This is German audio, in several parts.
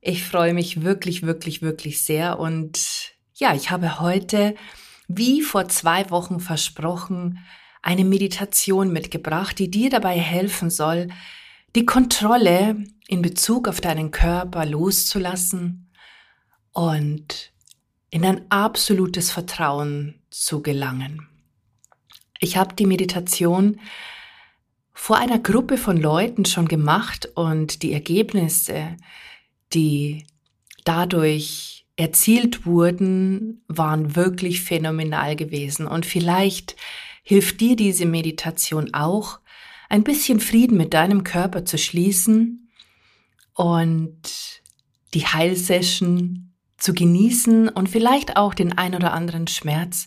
Ich freue mich wirklich, wirklich, wirklich sehr und ja, ich habe heute, wie vor zwei Wochen versprochen, eine Meditation mitgebracht, die dir dabei helfen soll, die Kontrolle in Bezug auf deinen Körper loszulassen und in ein absolutes Vertrauen zu gelangen. Ich habe die Meditation vor einer Gruppe von Leuten schon gemacht und die Ergebnisse, die dadurch erzielt wurden, waren wirklich phänomenal gewesen. Und vielleicht hilft dir diese Meditation auch, ein bisschen Frieden mit deinem Körper zu schließen und die Heilsession zu genießen und vielleicht auch den ein oder anderen Schmerz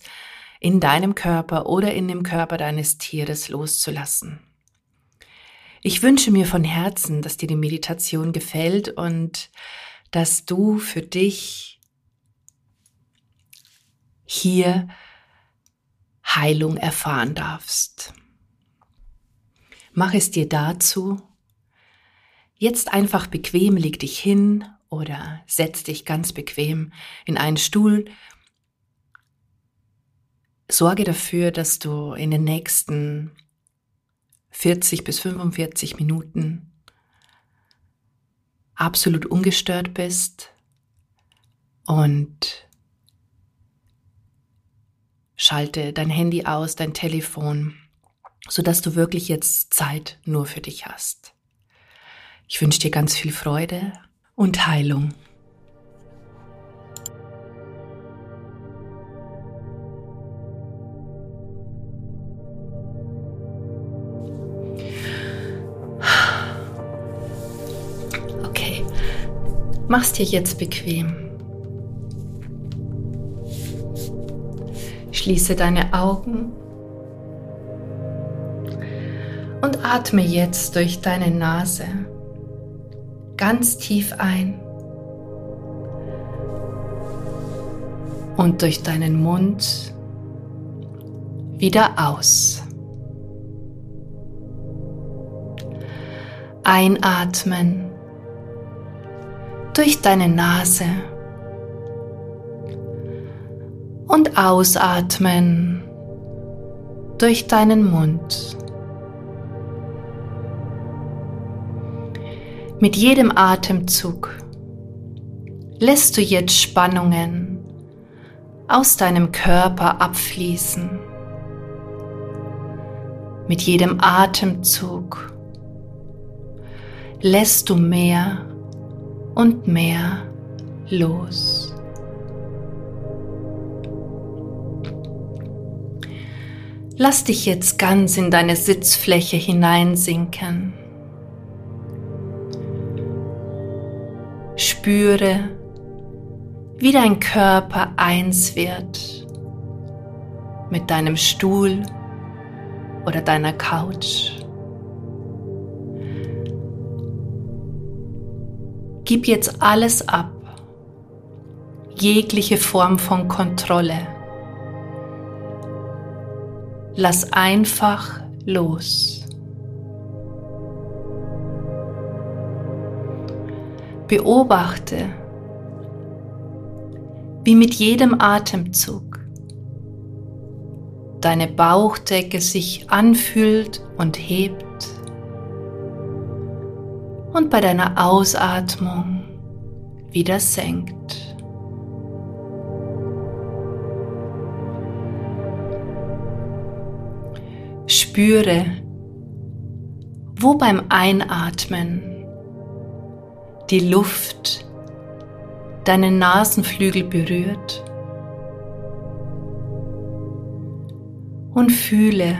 in deinem Körper oder in dem Körper deines Tieres loszulassen. Ich wünsche mir von Herzen, dass dir die Meditation gefällt und dass du für dich hier Heilung erfahren darfst. Mach es dir dazu. Jetzt einfach bequem, leg dich hin oder setz dich ganz bequem in einen Stuhl. Sorge dafür, dass du in den nächsten 40 bis 45 Minuten absolut ungestört bist und schalte dein Handy aus, dein Telefon, sodass du wirklich jetzt Zeit nur für dich hast. Ich wünsche dir ganz viel Freude und Heilung. Mach's dir jetzt bequem. Schließe deine Augen und atme jetzt durch deine Nase ganz tief ein und durch deinen Mund wieder aus. Einatmen durch deine Nase und ausatmen durch deinen Mund. Mit jedem Atemzug lässt du jetzt Spannungen aus deinem Körper abfließen. Mit jedem Atemzug lässt du mehr und mehr los. Lass dich jetzt ganz in deine Sitzfläche hineinsinken. Spüre, wie dein Körper eins wird mit deinem Stuhl oder deiner Couch. Gib jetzt alles ab, jegliche Form von Kontrolle. Lass einfach los. Beobachte, wie mit jedem Atemzug deine Bauchdecke sich anfühlt und hebt und bei deiner Ausatmung wieder senkt. Spüre, wo beim Einatmen die Luft deine Nasenflügel berührt und fühle,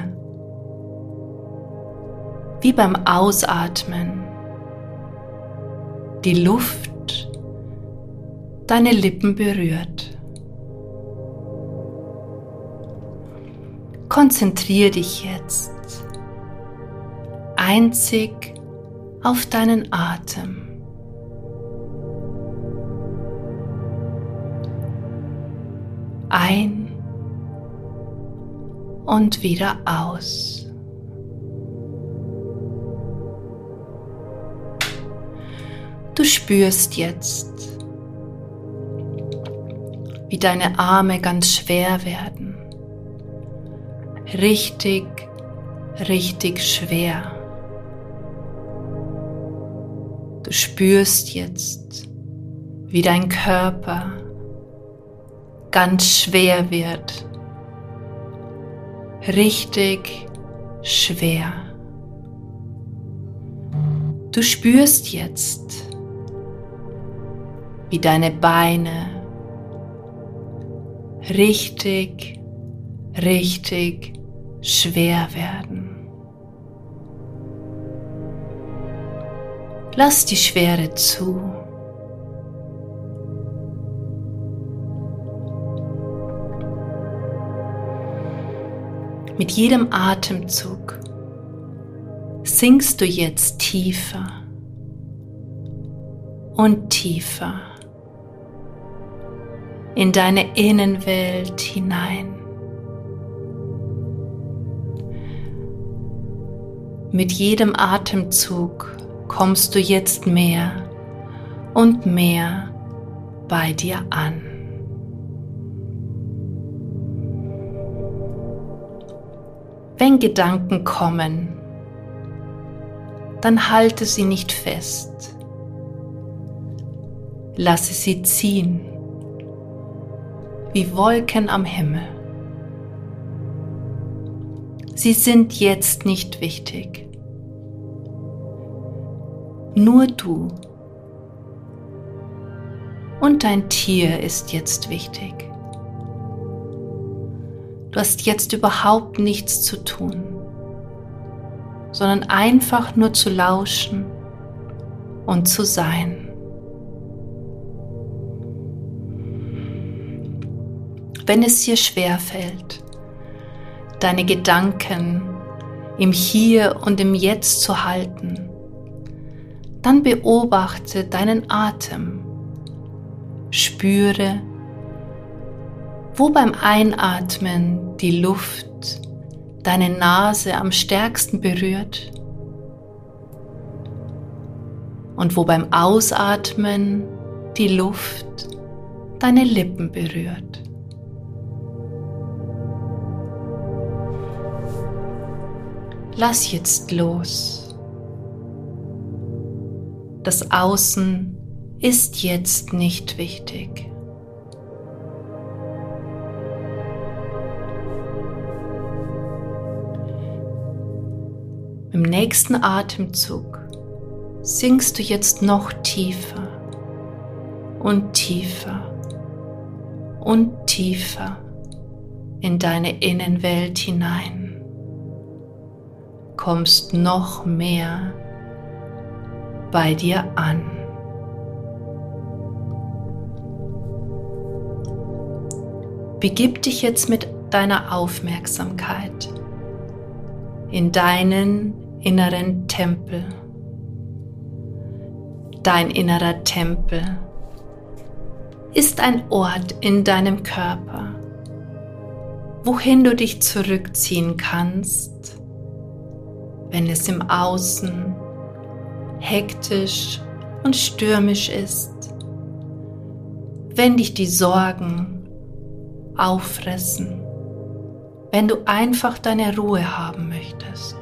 wie beim Ausatmen die Luft deine Lippen berührt. Konzentriere dich jetzt einzig auf deinen Atem. Ein und wieder aus. Du spürst jetzt, wie deine Arme ganz schwer werden. Richtig, richtig schwer. Du spürst jetzt, wie dein Körper ganz schwer wird. Richtig schwer. Du spürst jetzt, wie deine Beine richtig, richtig schwer werden. Lass die Schwere zu. Mit jedem Atemzug sinkst du jetzt tiefer und tiefer in deine Innenwelt hinein. Mit jedem Atemzug kommst du jetzt mehr und mehr bei dir an. Wenn Gedanken kommen, dann halte sie nicht fest. Lasse sie ziehen, wie Wolken am Himmel. Sie sind jetzt nicht wichtig. Nur du und dein Tier ist jetzt wichtig. Du hast jetzt überhaupt nichts zu tun, sondern einfach nur zu lauschen und zu sein. Wenn es dir schwer fällt, deine Gedanken im Hier und im Jetzt zu halten, dann beobachte deinen Atem. Spüre, wo beim Einatmen die Luft deine Nase am stärksten berührt und wo beim Ausatmen die Luft deine Lippen berührt. Lass jetzt los. Das Außen ist jetzt nicht wichtig. Im nächsten Atemzug sinkst du jetzt noch tiefer und tiefer und tiefer in deine Innenwelt hinein. Kommst noch mehr bei dir an. Begib dich jetzt mit deiner Aufmerksamkeit in deinen inneren Tempel. Dein innerer Tempel ist ein Ort in deinem Körper, wohin du dich zurückziehen kannst, wenn es im Außen hektisch und stürmisch ist, wenn dich die Sorgen auffressen, wenn du einfach deine Ruhe haben möchtest.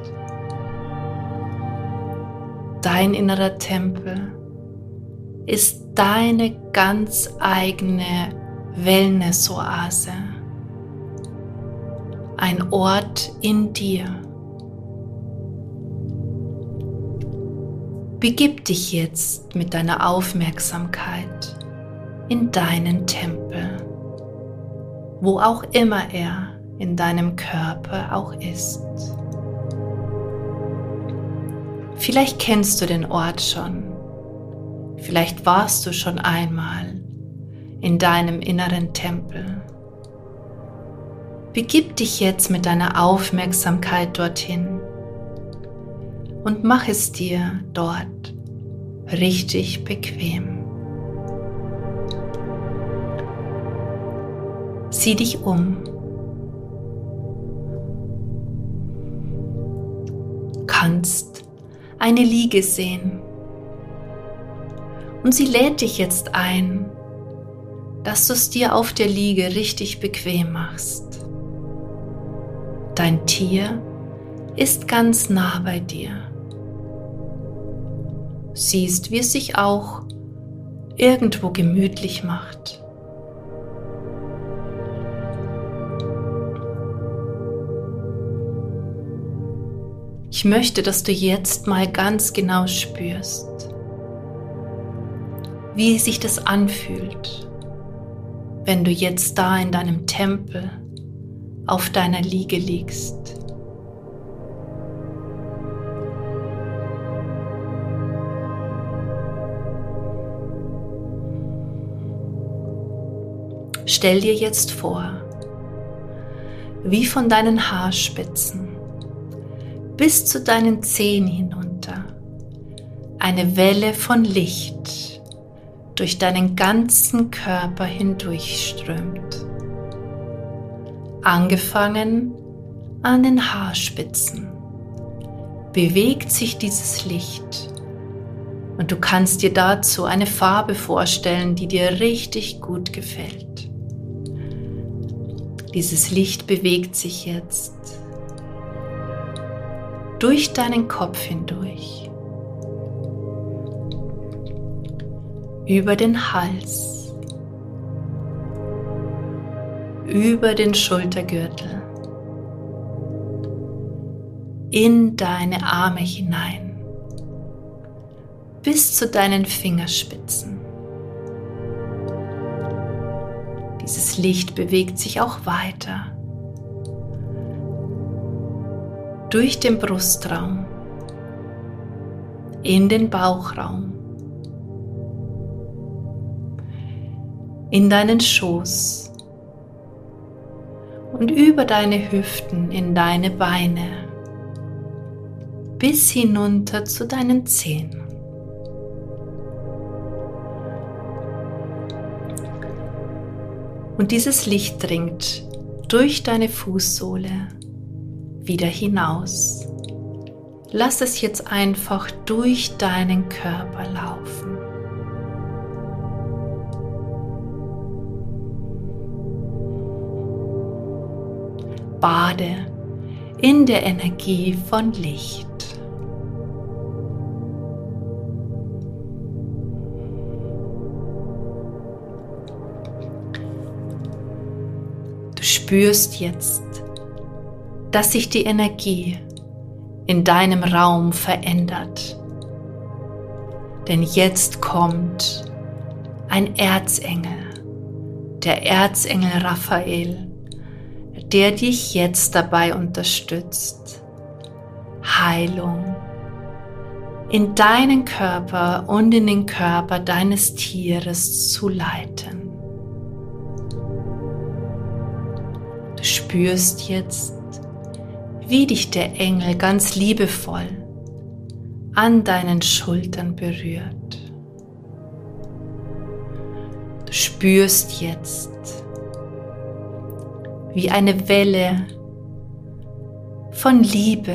Dein innerer Tempel ist deine ganz eigene Wellness-Oase, ein Ort in dir Begib dich jetzt mit deiner Aufmerksamkeit in deinen Tempel, wo auch immer er in deinem Körper auch ist. Vielleicht kennst du den Ort schon, vielleicht warst du schon einmal in deinem inneren Tempel. Begib dich jetzt mit deiner Aufmerksamkeit dorthin und mach es dir dort richtig bequem. Sieh dich um. Kannst eine Liege sehen. Und sie lädt dich jetzt ein, dass du es dir auf der Liege richtig bequem machst. Dein Tier ist ganz nah bei dir. Siehst, wie es sich auch irgendwo gemütlich macht. Ich möchte, dass du jetzt mal ganz genau spürst, wie sich das anfühlt, wenn du jetzt da in deinem Tempel auf deiner Liege liegst. Stell dir jetzt vor, wie von deinen Haarspitzen bis zu deinen Zehen hinunter eine Welle von Licht durch deinen ganzen Körper hindurchströmt angefangen an den Haarspitzen, bewegt sich dieses Licht und du kannst dir dazu eine Farbe vorstellen, die dir richtig gut gefällt. Dieses Licht bewegt sich jetzt durch deinen Kopf hindurch, über den Hals, über den Schultergürtel in deine Arme hinein bis zu deinen Fingerspitzen. Licht bewegt sich auch weiter. Durch den Brustraum. In den Bauchraum, in deinen Schoß. Und über deine Hüften in deine Beine. Bis hinunter zu deinen Zehen. Und dieses Licht dringt durch deine Fußsohle wieder hinaus. Lass es jetzt einfach durch deinen Körper laufen. bade in der Energie von Licht. Spürst jetzt, dass sich die Energie in deinem Raum verändert. Denn jetzt kommt ein Erzengel, der Erzengel Raphael der dich jetzt dabei unterstützt, Heilung in deinen Körper und in den Körper deines Tieres zu leiten. Du spürst jetzt, wie dich der Engel ganz liebevoll an deinen Schultern berührt. Du spürst jetzt, wie eine Welle von Liebe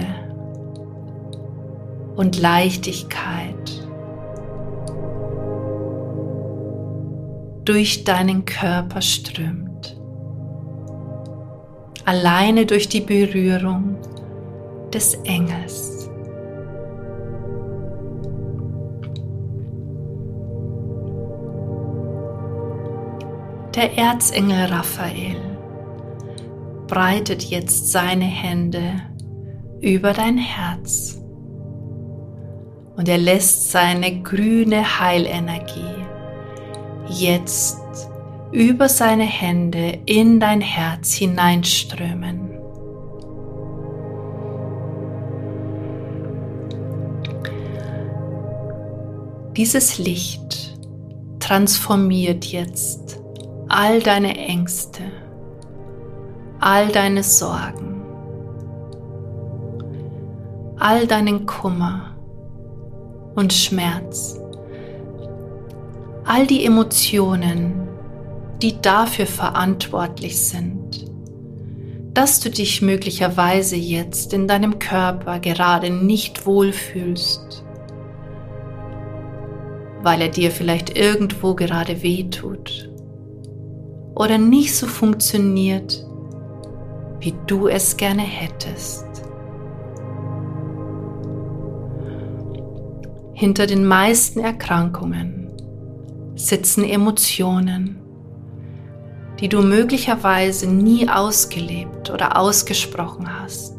und Leichtigkeit durch deinen Körper strömt. Alleine durch die Berührung des Engels. Der Erzengel Raphael breitet jetzt seine Hände über dein Herz und er lässt seine grüne Heilenergie jetzt über seine Hände in dein Herz hineinströmen. Dieses Licht transformiert jetzt all deine Ängste, all deine Sorgen, all deinen Kummer und Schmerz, all die Emotionen, die dafür verantwortlich sind, dass du dich möglicherweise jetzt in deinem Körper gerade nicht wohlfühlst, weil er dir vielleicht irgendwo gerade wehtut oder nicht so funktioniert, wie du es gerne hättest. Hinter den meisten Erkrankungen sitzen Emotionen, die du möglicherweise nie ausgelebt oder ausgesprochen hast.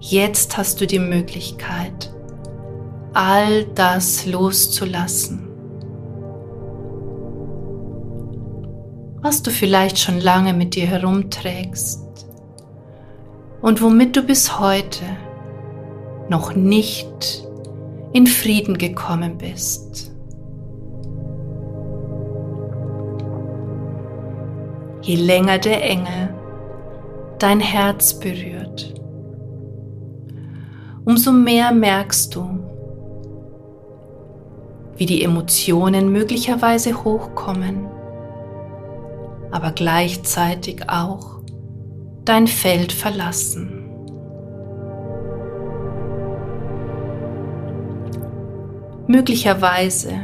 Jetzt hast du die Möglichkeit, all das loszulassen, was du vielleicht schon lange mit dir herumträgst und womit du bis heute noch nicht in Frieden gekommen bist. Je länger der Engel dein Herz berührt, umso mehr merkst du, wie die Emotionen möglicherweise hochkommen, aber gleichzeitig auch dein Feld verlassen. Möglicherweise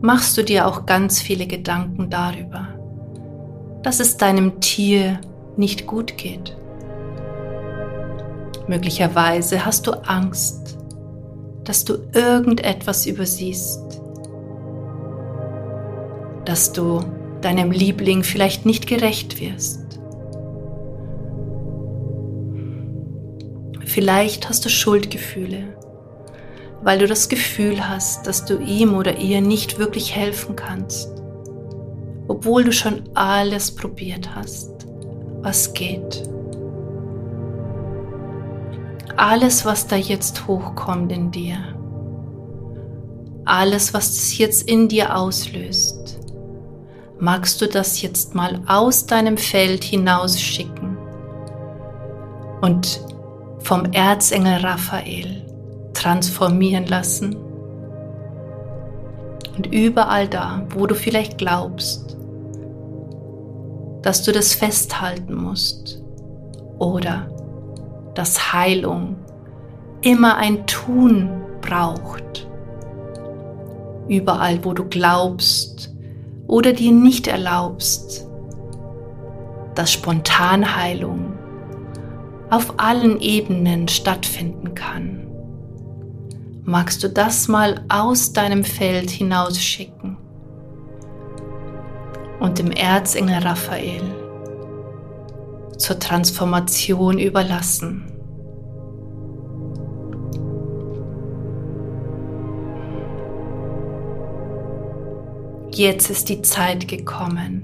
machst du dir auch ganz viele Gedanken darüber, dass es deinem Tier nicht gut geht. Möglicherweise hast du Angst, dass du irgendetwas übersiehst, dass du deinem Liebling vielleicht nicht gerecht wirst. Vielleicht hast du Schuldgefühle weil du das Gefühl hast, dass du ihm oder ihr nicht wirklich helfen kannst, obwohl du schon alles probiert hast, was geht. Alles, was da jetzt hochkommt in dir, alles, was das jetzt in dir auslöst, magst du das jetzt mal aus deinem Feld hinausschicken und vom Erzengel Raphael transformieren lassen. Und überall da, wo du vielleicht glaubst, dass du das festhalten musst. Oder dass Heilung immer ein Tun braucht. Überall, wo du glaubst oder dir nicht erlaubst, dass Spontanheilung auf allen Ebenen stattfinden kann. Magst du das mal aus deinem Feld hinausschicken und dem Erzengel Raphael zur Transformation überlassen. Jetzt ist die Zeit gekommen,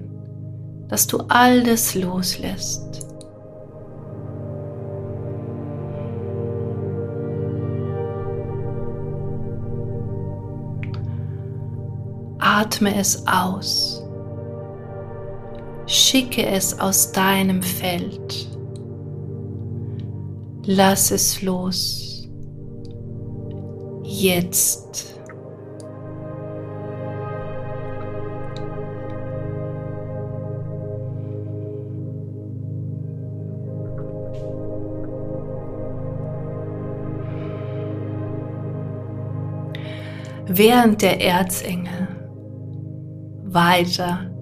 dass du all das loslässt Atme es aus. Schicke es aus deinem Feld. Lass es los. Jetzt. Während der Erzengel weiter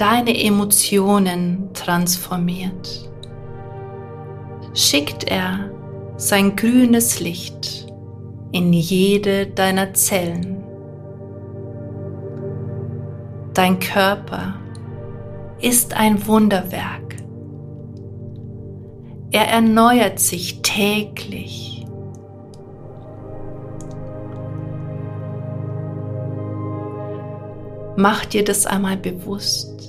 deine Emotionen transformiert, schickt er sein grünes Licht in jede deiner Zellen. Dein Körper ist ein Wunderwerk. Er erneuert sich täglich Mach dir das einmal bewusst.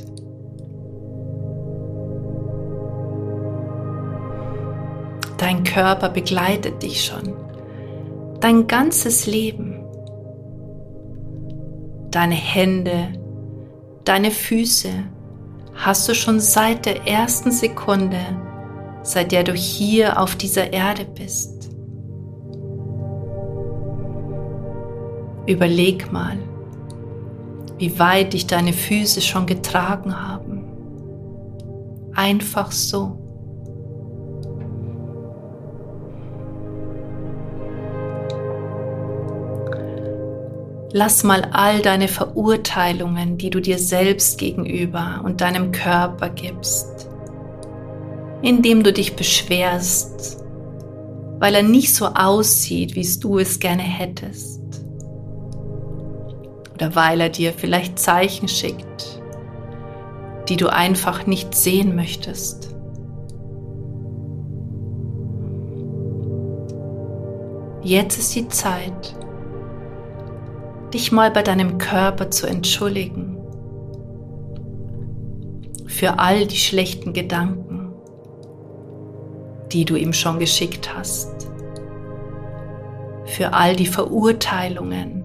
Dein Körper begleitet dich schon. Dein ganzes Leben. Deine Hände, deine Füße hast du schon seit der ersten Sekunde, seit der du hier auf dieser Erde bist. Überleg mal, wie weit dich deine Füße schon getragen haben. Einfach so. Lass mal all deine Verurteilungen, die du dir selbst gegenüber und deinem Körper gibst, indem du dich beschwerst, weil er nicht so aussieht, wie du es gerne hättest. Oder weil er dir vielleicht Zeichen schickt, die du einfach nicht sehen möchtest. Jetzt ist die Zeit, dich mal bei deinem Körper zu entschuldigen für all die schlechten Gedanken, die du ihm schon geschickt hast, für all die Verurteilungen,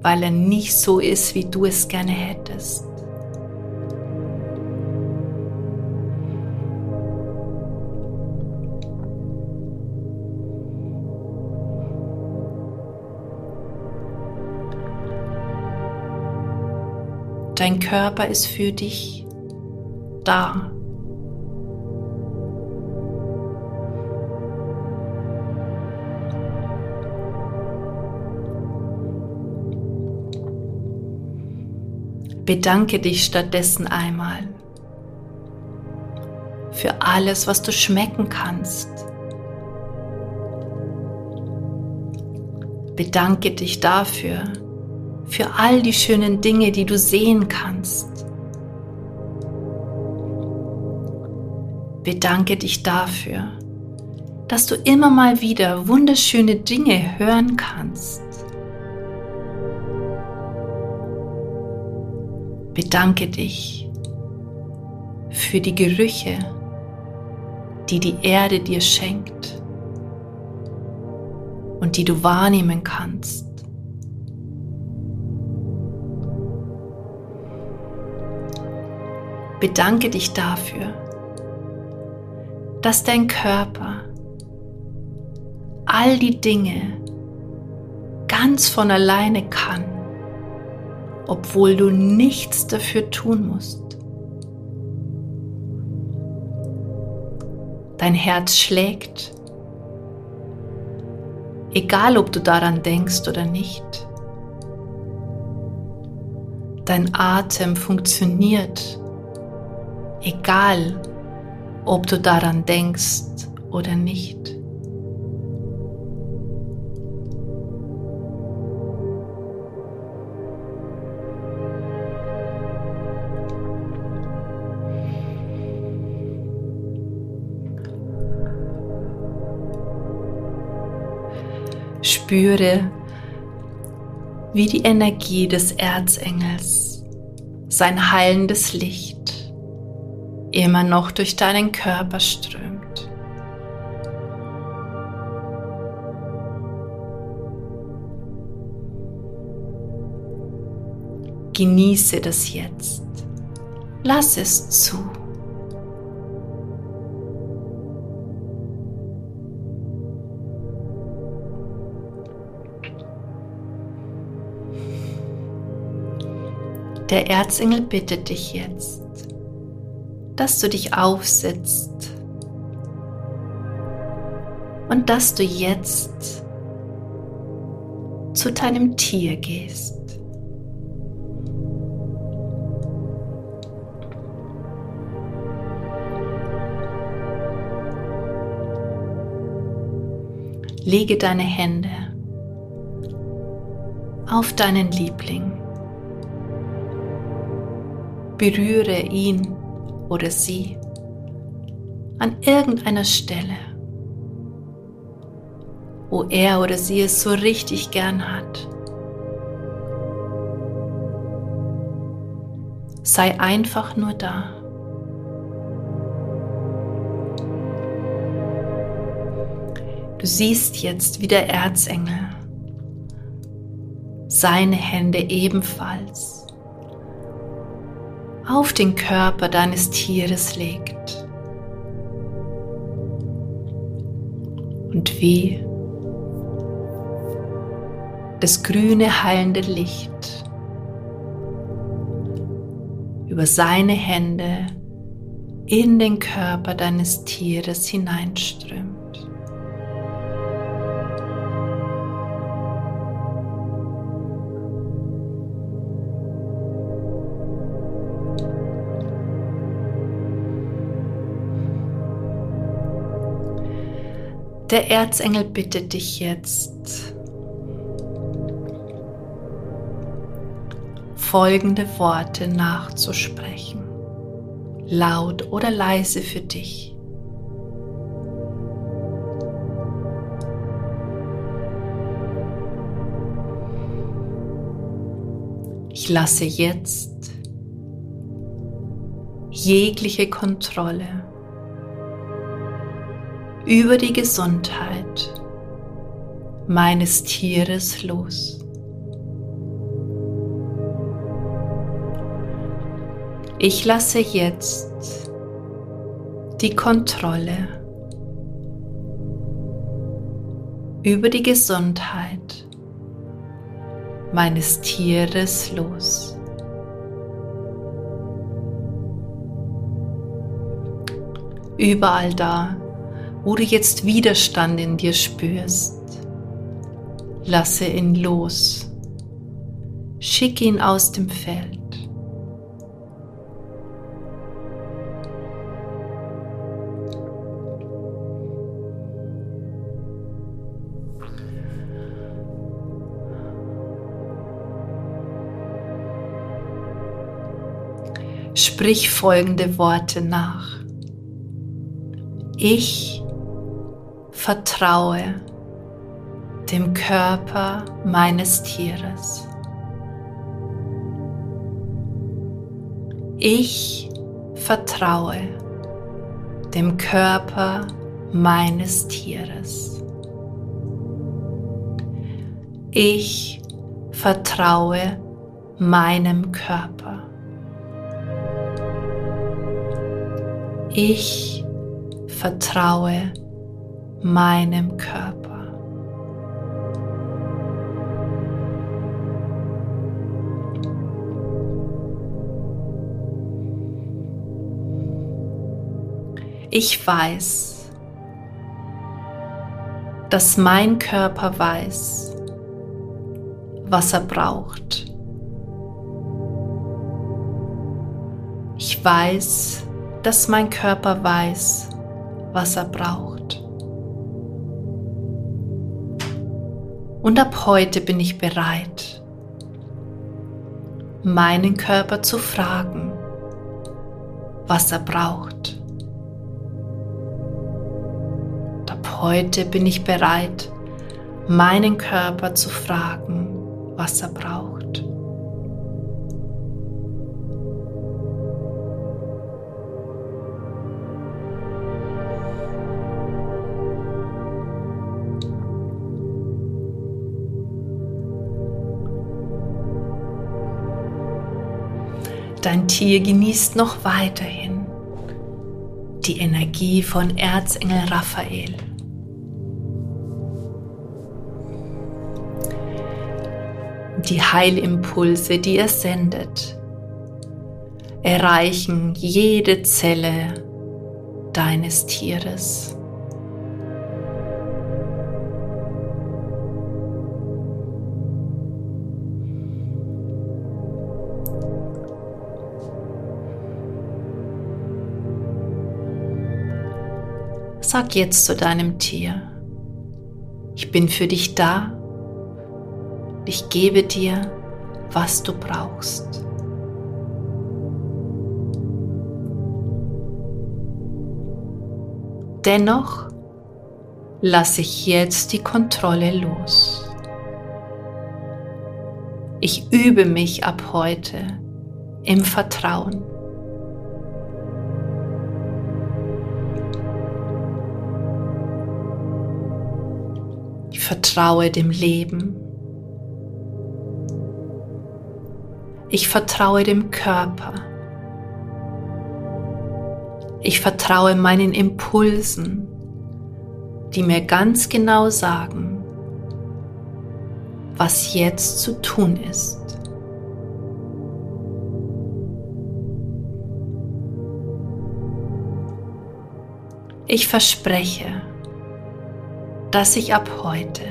weil er nicht so ist, wie du es gerne hättest. Dein Körper ist für dich da. Bedanke dich stattdessen einmal für alles, was du schmecken kannst. Bedanke dich dafür, für all die schönen Dinge, die du sehen kannst. Bedanke dich dafür, dass du immer mal wieder wunderschöne Dinge hören kannst. Bedanke dich für die Gerüche, die die Erde dir schenkt und die du wahrnehmen kannst. Bedanke dich dafür, dass dein Körper all die Dinge ganz von alleine kann, obwohl du nichts dafür tun musst. Dein Herz schlägt, egal ob du daran denkst oder nicht. Dein Atem funktioniert egal ob du daran denkst oder nicht. Spüre, wie die Energie des Erzengels sein heilendes Licht immer noch durch deinen Körper strömt. Genieße das jetzt. Lass es zu. Der Erzengel bittet dich jetzt, dass du dich aufsetzt und dass du jetzt zu deinem Tier gehst. Lege deine Hände auf deinen Liebling. Berühre ihn oder sie an irgendeiner Stelle, wo er oder sie es so richtig gern hat. Sei einfach nur da. Du siehst jetzt wie der Erzengel seine Hände ebenfalls auf den Körper deines Tieres legt. Und wie das grüne heilende Licht über seine Hände in den Körper deines Tieres hineinströmt. Der Erzengel bittet dich jetzt, folgende Worte nachzusprechen, laut oder leise für dich. Ich lasse jetzt jegliche Kontrolle über die Gesundheit meines Tieres los. Ich lasse jetzt die Kontrolle über die Gesundheit meines Tieres los. Überall da, wo du jetzt Widerstand in dir spürst, lasse ihn los. Schick ihn aus dem Feld. Sprich folgende Worte nach. Ich vertraue dem Körper meines Tieres. Ich vertraue dem Körper meines Tieres. Ich vertraue meinem Körper. Ich vertraue meinem Körper. Ich weiß, dass mein Körper weiß, was er braucht. Ich weiß, dass mein Körper weiß, was er braucht. Und ab heute bin ich bereit, meinen Körper zu fragen, was er braucht. Und ab heute bin ich bereit, meinen Körper zu fragen, was er braucht. Dein Tier genießt noch weiterhin die Energie von Erzengel Raphael. Die Heilimpulse, die er sendet, erreichen jede Zelle deines Tieres. Sag jetzt zu deinem Tier, ich bin für dich da, ich gebe dir, was du brauchst. Dennoch lasse ich jetzt die Kontrolle los. Ich übe mich ab heute im Vertrauen. Vertraue dem Leben. Ich vertraue dem Körper, Ich vertraue meinen Impulsen, die mir ganz genau sagen, was jetzt zu tun ist. Ich verspreche, dass ich ab heute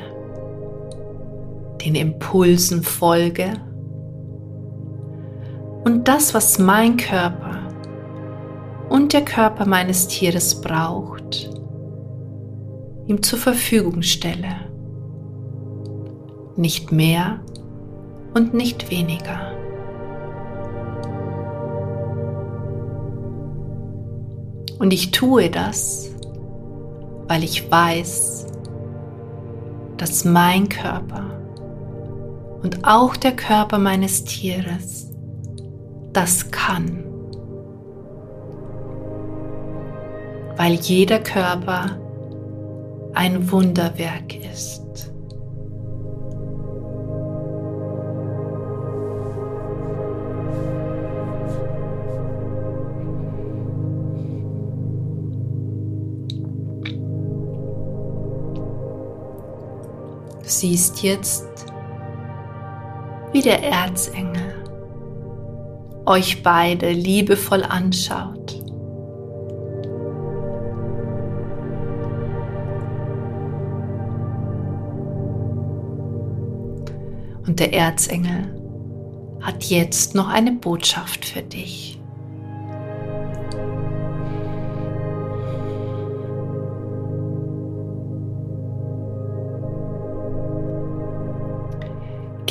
den Impulsen folge und das, was mein Körper und der Körper meines Tieres braucht, ihm zur Verfügung stelle. Nicht mehr und nicht weniger. Und ich tue das, weil ich weiß, dass mein Körper und auch der Körper meines Tieres das kann. Weil jeder Körper ein Wunderwerk ist. Siehst jetzt, wie der Erzengel euch beide liebevoll anschaut. Und der Erzengel hat jetzt noch eine Botschaft für dich.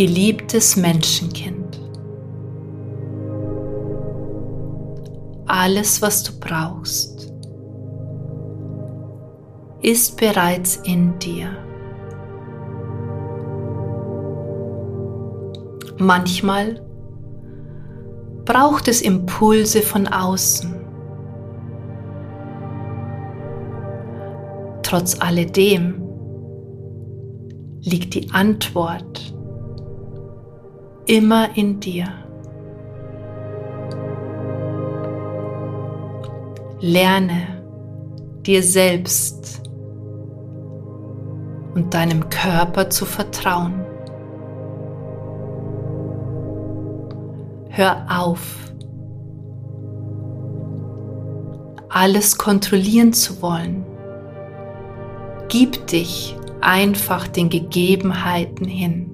Geliebtes Menschenkind, alles, was du brauchst, ist bereits in dir. Manchmal braucht es Impulse von außen. Trotz alledem liegt die Antwort immer in dir. Lerne dir selbst und deinem Körper zu vertrauen. Hör auf, alles kontrollieren zu wollen. Gib dich einfach den Gegebenheiten hin.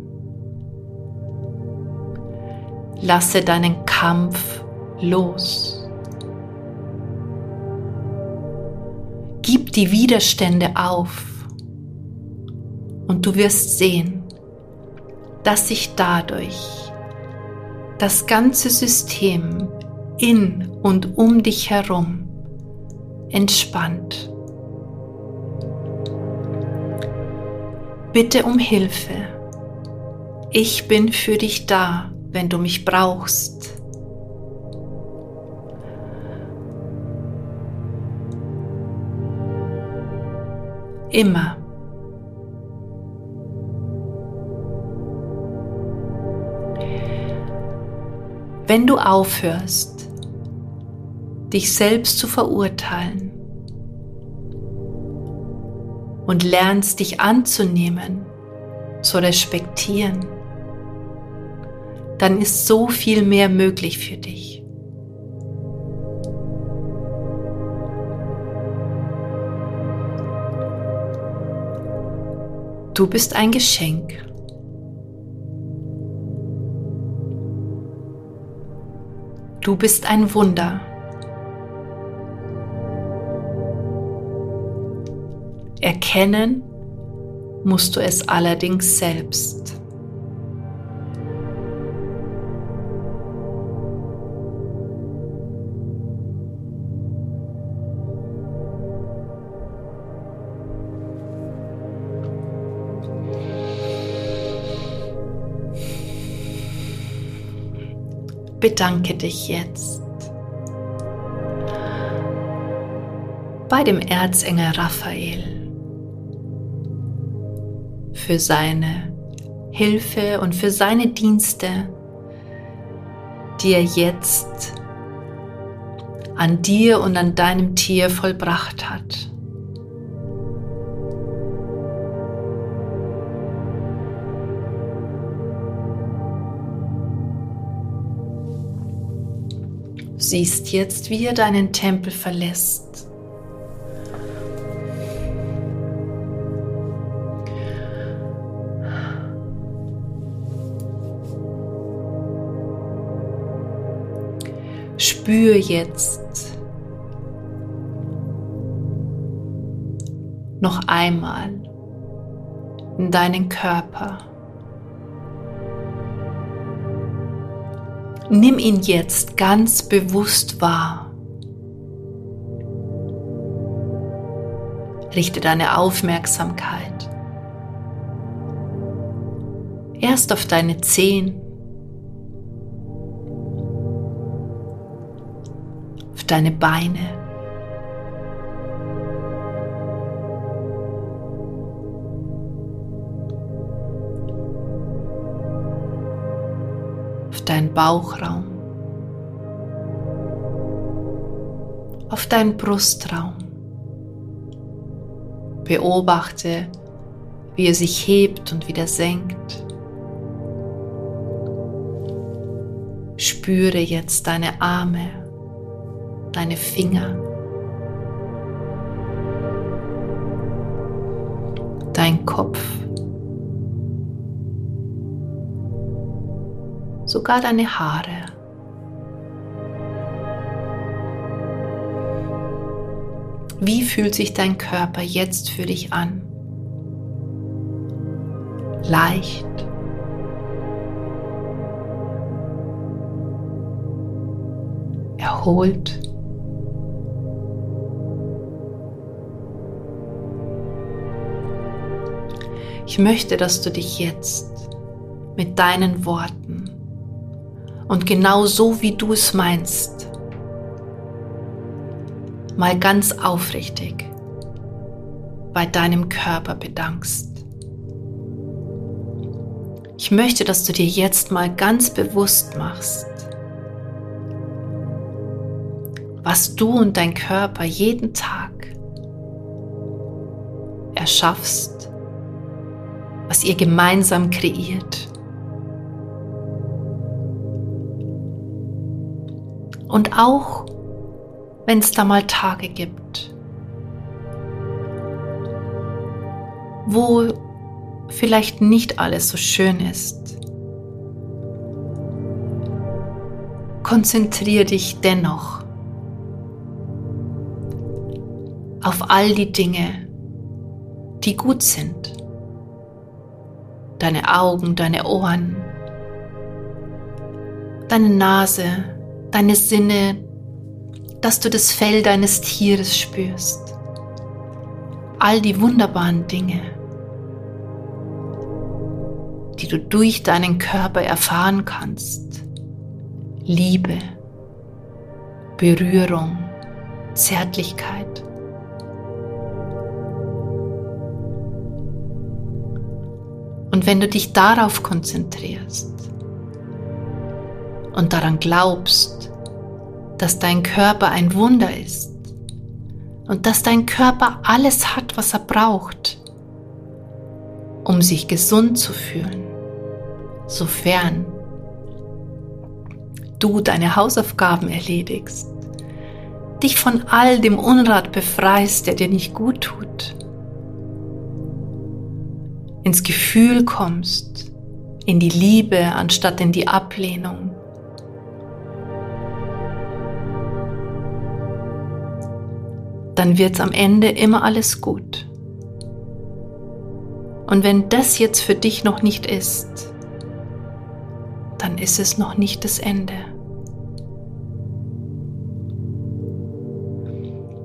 Lasse deinen Kampf los. Gib die Widerstände auf und du wirst sehen, dass sich dadurch das ganze System in und um dich herum entspannt. Bitte um Hilfe. Ich bin für dich da, wenn du mich brauchst. immer. Wenn du aufhörst, dich selbst zu verurteilen und lernst dich anzunehmen, zu respektieren, dann ist so viel mehr möglich für dich. Du bist ein Geschenk. Du bist ein Wunder. Erkennen musst du es allerdings selbst. Bedanke dich jetzt bei dem Erzengel Raphael für seine Hilfe und für seine Dienste, die er jetzt an dir und an deinem Tier vollbracht hat. Siehst jetzt, wie er deinen Tempel verlässt. Spür jetzt noch einmal in deinen Körper. Nimm ihn jetzt ganz bewusst wahr. Richte deine Aufmerksamkeit erst auf deine Zehen, auf deine Beine. Deinen Bauchraum, auf deinen Brustraum. Beobachte, wie er sich hebt und wieder senkt. Spüre jetzt deine Arme, deine Finger, sogar deine Haare. Wie fühlt sich dein Körper jetzt für dich an? Leicht. Erholt. Ich möchte, dass du dich jetzt mit deinen Worten und genau so, wie du es meinst. Mal ganz aufrichtig bei deinem Körper bedankst. Ich möchte, dass du dir jetzt mal ganz bewusst machst, was du und dein Körper jeden Tag erschaffst, was ihr gemeinsam kreiert. Und auch wenn es da mal Tage gibt, wo vielleicht nicht alles so schön ist, konzentriere dich dennoch auf all die Dinge, die gut sind. Deine Augen, deine Ohren, deine Nase, deine Sinne, dass du das Fell deines Tieres spürst. All die wunderbaren Dinge, die du durch deinen Körper erfahren kannst. Liebe, Berührung, Zärtlichkeit. Und wenn du dich darauf konzentrierst, und daran glaubst, dass dein Körper ein Wunder ist und dass dein Körper alles hat, was er braucht, um sich gesund zu fühlen, sofern du deine Hausaufgaben erledigst, dich von all dem Unrat befreist, der dir nicht gut tut, ins Gefühl kommst, in die Liebe anstatt in die Ablehnung, dann wird es am Ende immer alles gut. Und wenn das jetzt für dich noch nicht ist, dann ist es noch nicht das Ende.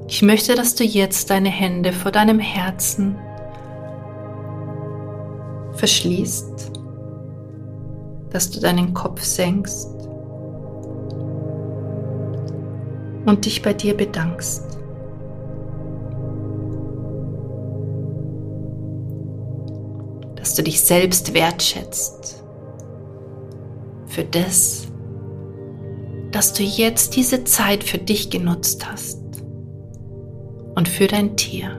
Ich möchte, dass du jetzt deine Hände vor deinem Herzen verschließt, dass du deinen Kopf senkst und dich bei dir bedankst. Dass du dich selbst wertschätzt für das, dass du jetzt diese Zeit für dich genutzt hast und für dein Tier.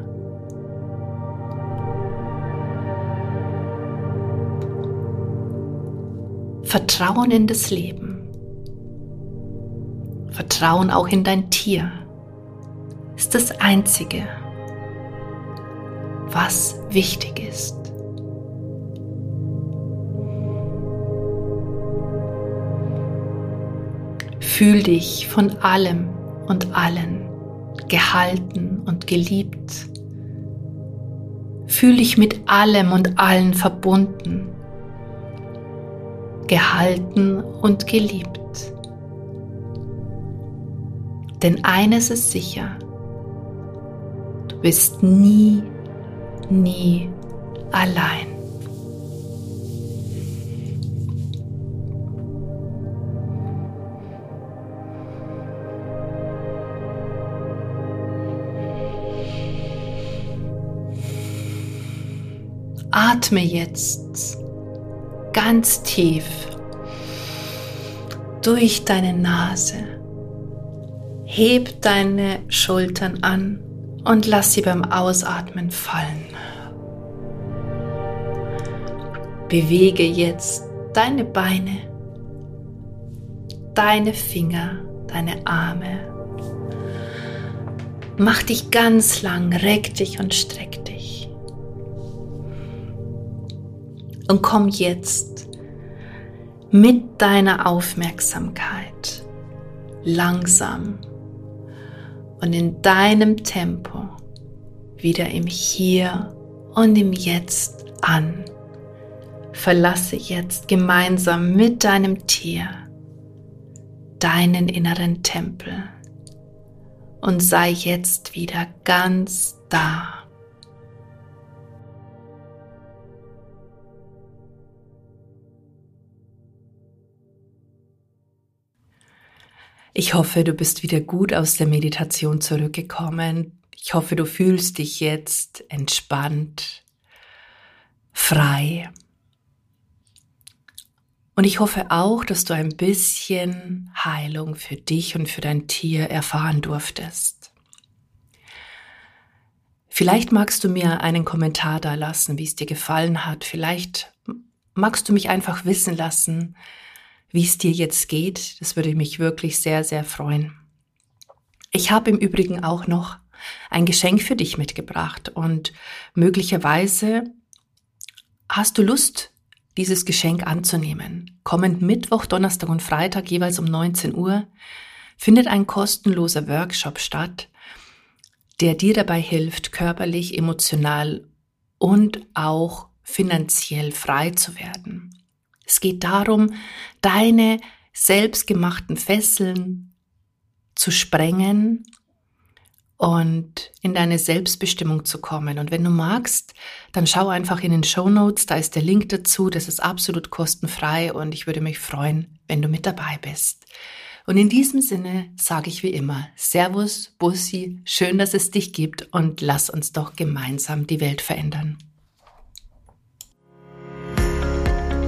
Vertrauen in das Leben. Vertrauen auch in dein Tier ist das Einzige, was wichtig ist. Fühl dich von allem und allen gehalten und geliebt. Fühl dich mit allem und allen verbunden, gehalten und geliebt. Denn eines ist sicher, du bist nie, nie allein. Atme jetzt ganz tief durch deine Nase. Heb deine Schultern an und lass sie beim Ausatmen fallen. Bewege jetzt deine Beine, deine Finger, deine Arme. Mach dich ganz lang, reck dich und streck Und komm jetzt mit deiner Aufmerksamkeit langsam und in deinem Tempo wieder im Hier und im Jetzt an. Verlasse jetzt gemeinsam mit deinem Tier deinen inneren Tempel und sei jetzt wieder ganz da. Ich hoffe, du bist wieder gut aus der Meditation zurückgekommen. Ich hoffe, du fühlst dich jetzt entspannt, frei. Und ich hoffe auch, dass du ein bisschen Heilung für dich und für dein Tier erfahren durftest. Vielleicht magst du mir einen Kommentar da lassen, wie es dir gefallen hat. Vielleicht magst du mich einfach wissen lassen, wie es dir jetzt geht. Das würde mich wirklich sehr, sehr freuen. Ich habe im Übrigen auch noch ein Geschenk für dich mitgebracht und möglicherweise hast du Lust, dieses Geschenk anzunehmen. Kommend Mittwoch, Donnerstag und Freitag jeweils um 19 Uhr findet ein kostenloser Workshop statt, der dir dabei hilft, körperlich, emotional und auch finanziell frei zu werden. Es geht darum, deine selbstgemachten Fesseln zu sprengen und in deine Selbstbestimmung zu kommen. Und wenn du magst, dann schau einfach in den Show Notes, da ist der Link dazu, das ist absolut kostenfrei und ich würde mich freuen, wenn du mit dabei bist. Und in diesem Sinne sage ich wie immer, Servus, Bussi, schön, dass es dich gibt und lass uns doch gemeinsam die Welt verändern.